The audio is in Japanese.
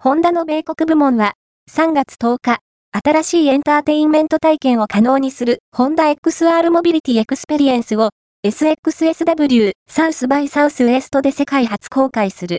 ホンダの米国部門は、3月10日、新しいエンターテインメント体験を可能にする、ホンダ XR Mobility Experience を、SXSW、サウスバイサウスウエストで世界初公開する。